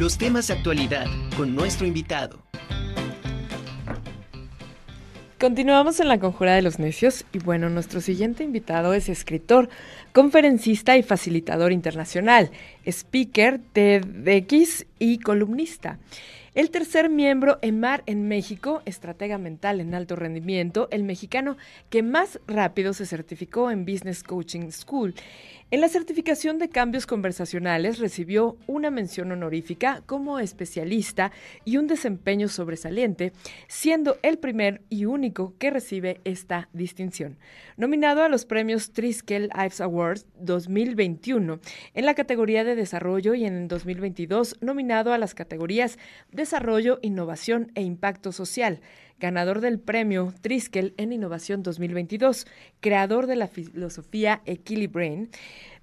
los temas de actualidad con nuestro invitado. Continuamos en la conjura de los necios y bueno, nuestro siguiente invitado es escritor, conferencista y facilitador internacional, speaker, TEDx y columnista. El tercer miembro, EMAR en México, estratega mental en alto rendimiento, el mexicano que más rápido se certificó en Business Coaching School. En la certificación de cambios conversacionales recibió una mención honorífica como especialista y un desempeño sobresaliente, siendo el primer y único que recibe esta distinción. Nominado a los premios Triskel Ives Awards 2021 en la categoría de desarrollo y en 2022 nominado a las categorías Desarrollo, Innovación e Impacto Social ganador del premio Triskel en Innovación 2022, creador de la filosofía Equilibrain,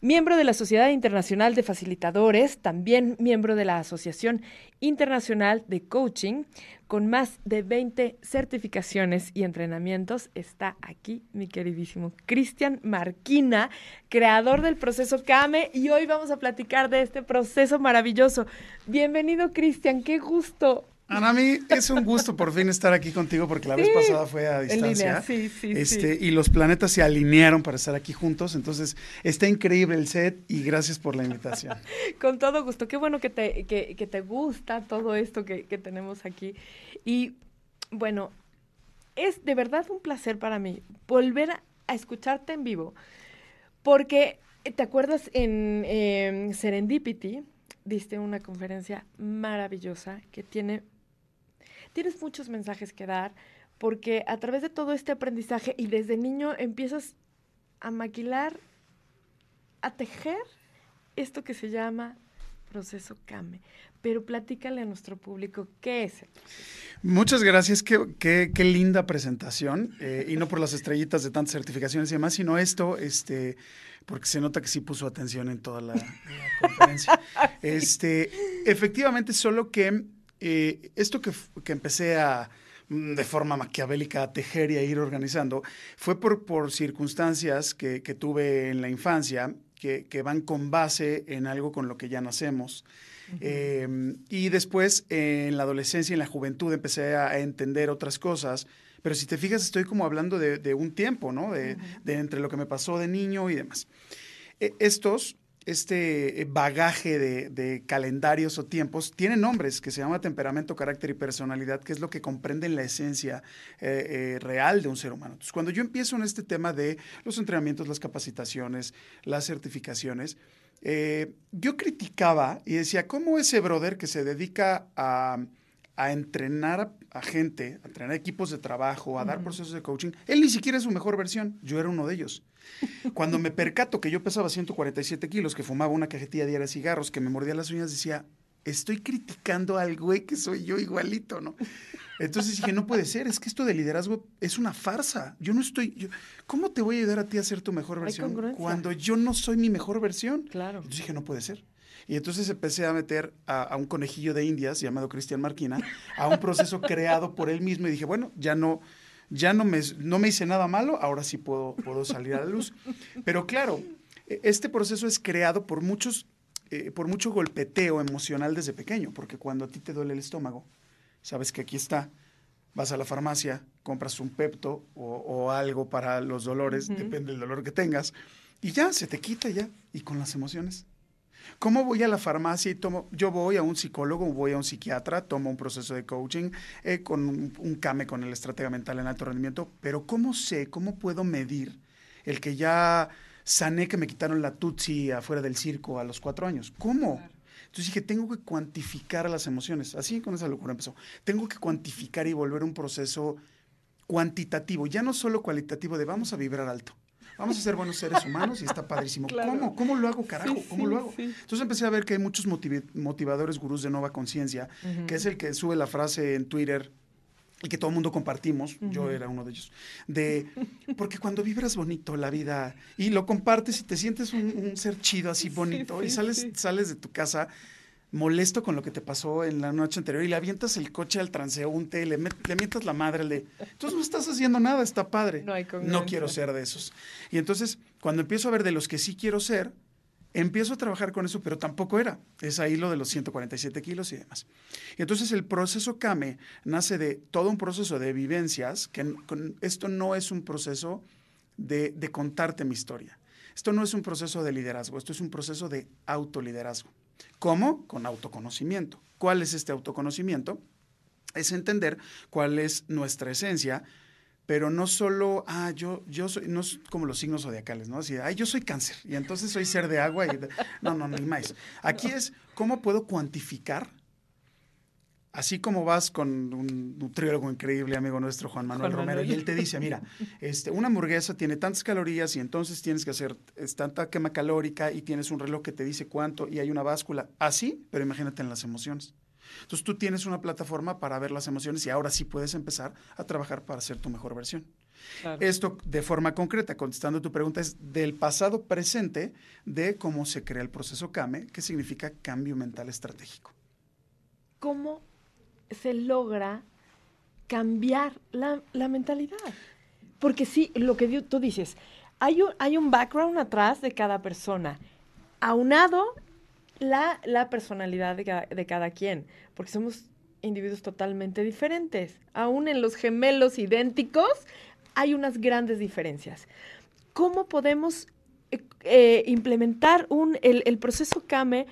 miembro de la Sociedad Internacional de Facilitadores, también miembro de la Asociación Internacional de Coaching, con más de 20 certificaciones y entrenamientos, está aquí mi queridísimo Cristian Marquina, creador del proceso CAME, y hoy vamos a platicar de este proceso maravilloso. Bienvenido, Cristian, qué gusto. Ana, a mí es un gusto por fin estar aquí contigo porque la vez pasada fue a distancia. sí, sí, este, Y los planetas se alinearon para estar aquí juntos. Entonces, está increíble el set y gracias por la invitación. Con todo gusto. Qué bueno que te, que, que te gusta todo esto que, que tenemos aquí. Y bueno, es de verdad un placer para mí volver a, escucharte en vivo. Porque, ¿te acuerdas en em, Serendipity? Diste una conferencia maravillosa que tiene tienes muchos mensajes que dar, porque a través de todo este aprendizaje y desde niño empiezas a maquilar, a tejer esto que se llama proceso CAME. Pero platícale a nuestro público qué es el Muchas gracias, qué, qué, linda presentación. Eh, y no por las estrellitas de tantas certificaciones y demás, sino esto, este, porque se nota que sí puso atención en toda la, conferencia. Este, efectivamente, solo que eh, esto que, empecé a mm, de forma maquiavélica a tejer y a ir organizando, fue por, por circunstancias que, tuve en la infancia que, van con base en algo con lo que ya nacemos. Em, y después en la adolescencia y en la juventud empecé a, entender otras cosas, pero si te fijas estoy como hablando de, un tiempo, ¿no? De, de, entre lo que me pasó de niño y demás. E, estos este eh, bagaje de, calendarios o tiempos tiene nombres que se llama temperamento, carácter y personalidad, que es lo que comprende la esencia eh, eh, real de un ser humano. Entonces, cuando yo empiezo en este tema de los entrenamientos, las capacitaciones, las certificaciones, yo criticaba y decía, ¿cómo ese brother que se dedica a, entrenar a, gente, a entrenar equipos de trabajo, a dar procesos de coaching, él ni siquiera es su mejor versión, yo era uno de ellos. Cuando me percato que yo pesaba 147 kilos, que fumaba una cajetilla diaria de cigarros, que me mordía las uñas, decía, estoy criticando al güey que soy yo igualito, ¿no? Entonces dije, no puede ser, es que esto de liderazgo es una farsa. Yo no estoy, ¿cómo te voy a ayudar a ti a ser tu mejor versión cuando yo no soy mi mejor versión? Claro. Entonces dije, no puede ser. Y entonces empecé a meter a, a un conejillo de indias llamado Cristian Marquina a un proceso creado por él mismo y dije, bueno, ya no, ya no me, no me hice nada malo, ahora sí puedo, puedo salir a la luz. Pero claro, e, este proceso es creado por muchos, eh, por mucho golpeteo emocional desde pequeño, porque cuando a ti te duele el estómago, sabes que aquí está, vas a la farmacia, compras un pepto o, algo para los dolores, depende del dolor que tengas, y ya se te quita ya, y con las emociones. ¿Cómo voy a la farmacia y tomo? Yo voy a un psicólogo, voy a un psiquiatra, tomo un proceso de coaching eh, con un, CAME, con el estratega mental en alto rendimiento, pero ¿cómo sé, cómo puedo medir el que ya sané que me quitaron la tutsi afuera del circo a los cuatro años? ¿Cómo? Entonces dije, tengo que cuantificar las emociones. Así con esa locura empezó. Tengo que cuantificar y volver un proceso cuantitativo, ya no solo cualitativo de vamos a vibrar alto vamos a ser buenos seres humanos y está padrísimo. ¿Cómo? ¿Cómo lo hago, carajo? ¿Cómo lo hago? Entonces empecé a ver que hay muchos motivadores gurús de nueva conciencia, que es el que sube la frase en Twitter y que todo el mundo compartimos, yo era uno de ellos, de, porque cuando vibras bonito la vida y lo compartes y te sientes un, ser chido así bonito y sales, sales de tu casa molesto con lo que te pasó en la noche anterior y le avientas el coche al transeúnte, le, le mientas la madre, le... Entonces no estás haciendo nada, está padre. No, hay no quiero ser de esos. Y entonces, cuando empiezo a ver de los que sí quiero ser, Empiezo a trabajar con eso, pero tampoco era. Es ahí lo de los 147 kilos y demás. Y entonces el proceso Kame nace de todo un proceso de vivencias, que esto no es un proceso de, de contarte mi historia. Esto no es un proceso de liderazgo, esto es un proceso de autoliderazgo. ¿Cómo? Con autoconocimiento. ¿Cuál es este autoconocimiento? Es entender cuál es nuestra esencia, pero no solo, ah, yo, yo soy, no es como los signos zodiacales, ¿no? Así, ay, yo soy cáncer y entonces soy ser de agua y, no, no, ni más. Aquí es, ¿cómo puedo cuantificar? Así como vas con un nutriólogo increíble, amigo nuestro, Juan Manuel Romero, y él te dice, mira, este, una hamburguesa tiene tantas calorías y entonces tienes que hacer tanta quema calórica y tienes un reloj que te dice cuánto y hay una báscula. Así, pero imagínate en las emociones. Entonces tú tienes una plataforma para ver las emociones y ahora sí puedes empezar a trabajar para ser tu mejor versión. Esto de forma concreta, contestando tu pregunta, es del pasado presente de cómo se crea el proceso CAME, que significa cambio mental estratégico. ¿Cómo se logra cambiar la, mentalidad? Porque sí, lo que tú dices, hay un, hay un background atrás de cada persona, aunado la, la personalidad de cada, quien, porque somos individuos totalmente diferentes. Aún en los gemelos idénticos hay unas grandes diferencias. ¿Cómo podemos eh, eh, implementar un, el, el proceso CAME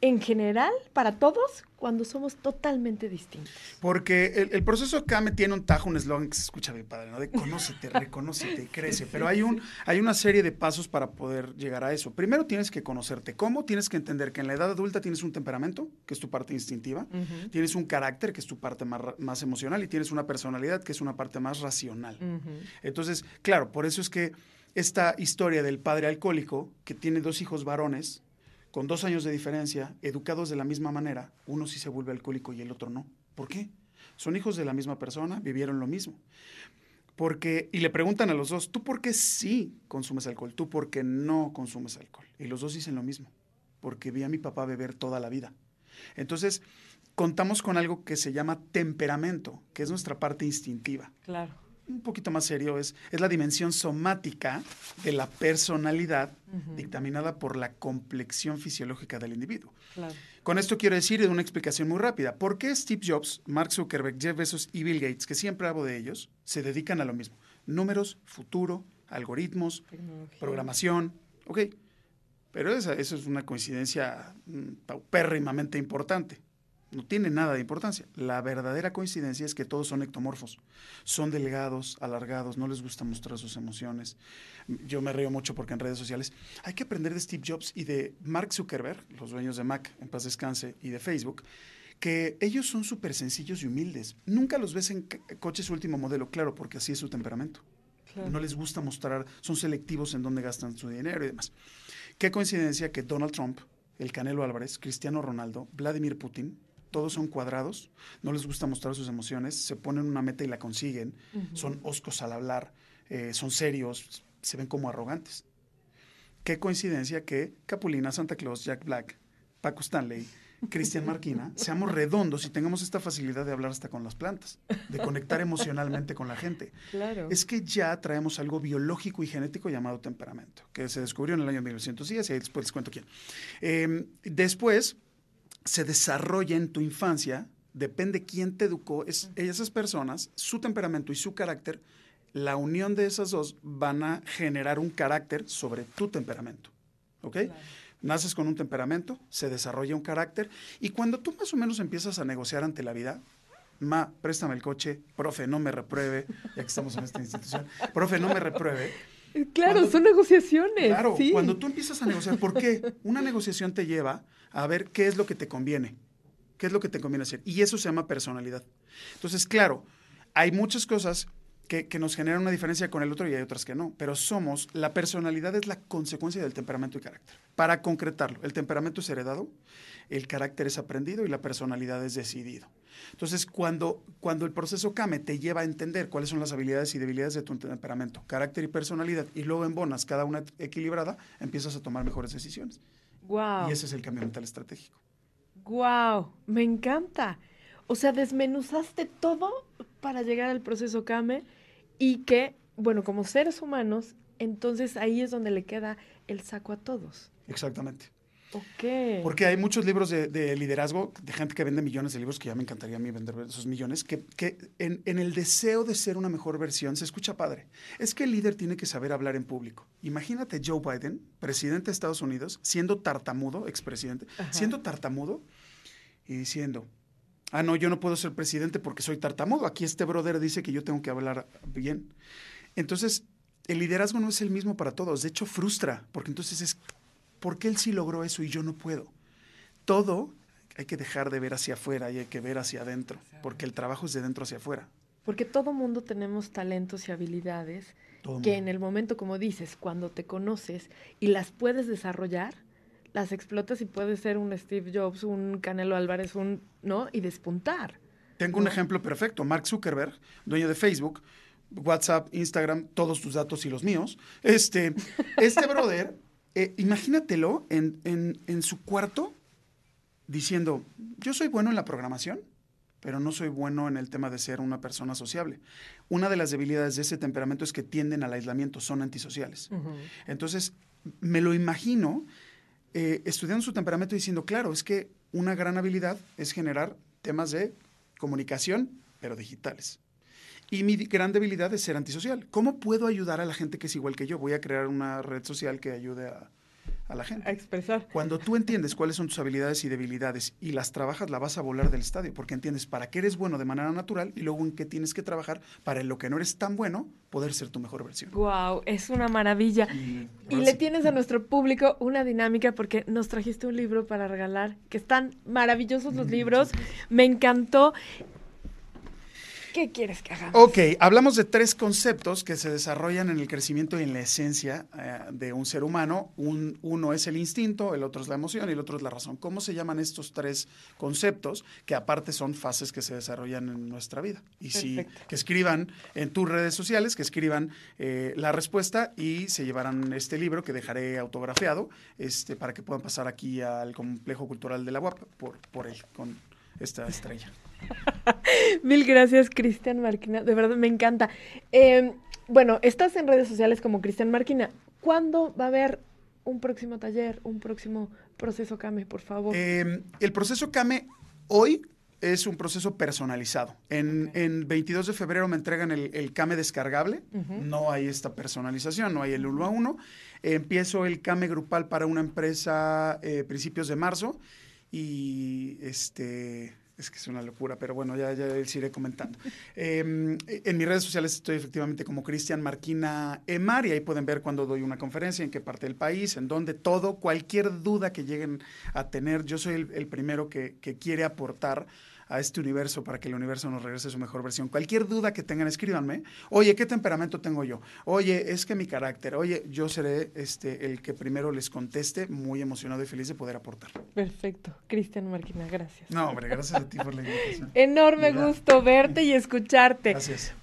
en general para todos cuando somos totalmente distintos. Porque el, proceso CAME tiene un tajo, un eslogan que se escucha bien padre, ¿no? De conócete, reconócete, crece. Pero hay, un, hay una serie de pasos para poder llegar a eso. Primero tienes que conocerte. ¿Cómo? Tienes que entender que en la edad adulta tienes un temperamento, que es tu parte instintiva, tienes un carácter, que es tu parte más, emocional, y tienes una personalidad, que es una parte más racional. Entonces, claro, por eso es que esta historia del padre alcohólico, que tiene dos hijos varones, con dos años de diferencia, educados de la misma manera, uno sí se vuelve alcohólico y el otro no. ¿Por qué? Son hijos de la misma persona, vivieron lo mismo. Porque, y le preguntan a los dos, ¿tú por qué sí consumes alcohol? ¿Tú por qué no consumes alcohol? Y los dos dicen lo mismo, porque vi a mi papá beber toda la vida. Entonces, contamos con algo que se llama temperamento, que es nuestra parte instintiva. Claro un poquito más serio es, es la dimensión somática de la personalidad dictaminada por la complexión fisiológica del individuo. Con esto quiero decir una explicación muy rápida. ¿Por qué Steve Jobs, Mark Zuckerberg, Jeff Bezos y Bill Gates, que siempre hablo de ellos, se dedican a lo mismo? Números, futuro, algoritmos, programación. Ok, pero esa, eso es una coincidencia mm, paupérrimamente importante. No tiene nada de importancia. La verdadera coincidencia es que todos son ectomorfos. Son delgados, alargados, no les gusta mostrar sus emociones. Yo me río mucho porque en redes sociales hay que aprender de Steve Jobs y de Mark Zuckerberg, los dueños de Mac, en paz descanse, y de Facebook, que ellos son súper sencillos y humildes. Nunca los ves en coches último modelo, claro, porque así es su temperamento. No les gusta mostrar, son selectivos en dónde gastan su dinero y demás. Qué coincidencia que Donald Trump, el Canelo Álvarez, Cristiano Ronaldo, Vladimir Putin, todos son cuadrados, no les gusta mostrar sus emociones, se ponen una meta y la consiguen, son oscos al hablar, eh, son serios, se ven como arrogantes. Qué coincidencia que Capulina, Santa Claus, Jack Black, Paco Stanley, Cristian Marquina, seamos redondos y tengamos esta facilidad de hablar hasta con las plantas, de conectar emocionalmente con la gente. Claro. Es que ya traemos algo biológico y genético llamado temperamento, que se descubrió en el año 1910 y ahí después les cuento quién. Em, después, se desarrolla en tu infancia, depende quién te educó, es, esas personas, su temperamento y su carácter, la unión de esas dos van a generar un carácter sobre tu temperamento. ¿Ok? Naces con un temperamento, se desarrolla un carácter y cuando tú más o menos empiezas a negociar ante la vida, ma, préstame el coche, profe, no me repruebe, ya que estamos en esta institución, profe, no me repruebe. Claro, son negociaciones. Claro, cuando tú empiezas a negociar, ¿por qué? Una negociación te lleva a ver qué es lo que te conviene, qué es lo que te conviene hacer. Y eso se llama personalidad. Entonces, claro, hay muchas cosas que, nos generan una diferencia con el otro y hay otras que no, pero somos, la personalidad es la consecuencia del temperamento y carácter. Para concretarlo, el temperamento es heredado, el carácter es aprendido y la personalidad es decidido. Entonces, cuando, cuando el proceso CAME te lleva a entender cuáles son las habilidades y debilidades de tu temperamento, carácter y personalidad, y luego en bonas cada una equilibrada, empiezas a tomar mejores decisiones. Y ese es el cambio mental estratégico. Wow, me encanta. O sea, desmenuzaste todo para llegar al proceso CAME y que, bueno, como seres humanos, entonces ahí es donde le queda el saco a todos. Exactamente. Ok. Porque hay muchos libros de, de liderazgo, de gente que vende millones de libros, que ya me encantaría a mí vender esos millones, que, que en, en el deseo de ser una mejor versión se escucha padre. Es que el líder tiene que saber hablar en público. Imagínate Joe Biden, presidente de Estados Unidos, siendo tartamudo, expresidente, Ajá. siendo tartamudo y diciendo, ah, no, yo no puedo ser presidente porque soy tartamudo. Aquí este brother dice que yo tengo que hablar bien. Entonces, el liderazgo no es el mismo para todos. De hecho, frustra, porque entonces es, ¿por qué él sí logró eso y yo no puedo? Todo hay que dejar de ver hacia afuera y hay que ver hacia adentro, porque el trabajo es de dentro hacia afuera. Porque todo mundo tenemos talentos y habilidades Todo que mundo. en el momento, como dices, cuando te conoces y las puedes desarrollar, las explotas y puedes ser un Steve Jobs, un Canelo Álvarez, un, ¿no? Y despuntar. Tengo un ejemplo perfecto. Mark Zuckerberg, dueño de Facebook, WhatsApp, Instagram, todos tus datos y los míos. Este, este brother, eh, imagínatelo en, en- en su cuarto diciendo, yo soy bueno en la programación, pero no soy bueno en el tema de ser una persona sociable. Una de las debilidades de ese temperamento es que tienden al aislamiento, son antisociales. Entonces, me lo imagino eh, estudiando su temperamento y diciendo, claro, es que una gran habilidad es generar temas de comunicación, pero digitales. Y mi gran debilidad es ser antisocial. ¿Cómo puedo ayudar a la gente que es igual que yo? Voy a crear una red social que ayude a, a la A gente. expresar. Cuando tú entiendes cuáles son tus habilidades y debilidades y las trabajas, la vas a volar del estadio, porque entiendes para qué eres bueno de manera natural y luego en qué tienes que trabajar para en lo que no eres tan bueno, poder ser tu mejor versión. Wow, es una maravilla. Y, Y le tienes a nuestro público una dinámica porque nos trajiste un libro para regalar, que están maravillosos los libros. Me encantó. ¿Qué quieres que hagamos? Ok, hablamos de tres conceptos que se desarrollan en el crecimiento y en la esencia eh, de un ser humano. Un- uno es el instinto, el otro es la emoción y el otro es la razón. ¿Cómo se llaman estos tres conceptos que aparte son fases que se desarrollan en nuestra vida? Y si Perfecto. que escriban en tus redes sociales, que escriban eh, la respuesta y se llevarán este libro que dejaré autografiado este, para que puedan pasar aquí al Complejo Cultural de la UAP por, por él, con esta estrella. Mil gracias, Cristian Marquina. De verdad, me encanta. Eh, bueno, estás en redes sociales como Cristian Marquina. ¿Cuándo va a haber un próximo taller, un próximo proceso Kame, por favor? Eh, el proceso CAME hoy es un proceso personalizado. En, en 22 de febrero me entregan el, el CAME descargable. No hay esta personalización, no hay el uno a uno. Eh, empiezo el CAME grupal para una empresa eh, principios de marzo y este... Es que es una locura, pero bueno, ya, ya les iré comentando. Eh, en mis redes sociales estoy efectivamente como Cristian Marquina Emar y ahí pueden ver cuando doy una conferencia, en qué parte del país, en dónde, todo, cualquier duda que lleguen a tener. Yo soy el, el primero que, que quiere aportar a este universo para que el universo nos regrese su mejor versión. Cualquier duda que tengan, escríbanme. Oye, ¿qué temperamento tengo yo? Oye, es que mi carácter. Oye, yo seré este, el que primero les conteste, muy emocionado y feliz de poder aportar. Perfecto. Cristian Marquina, gracias. No, hombre, gracias a ti por la invitación. Enorme Mira. gusto verte y escucharte. Gracias.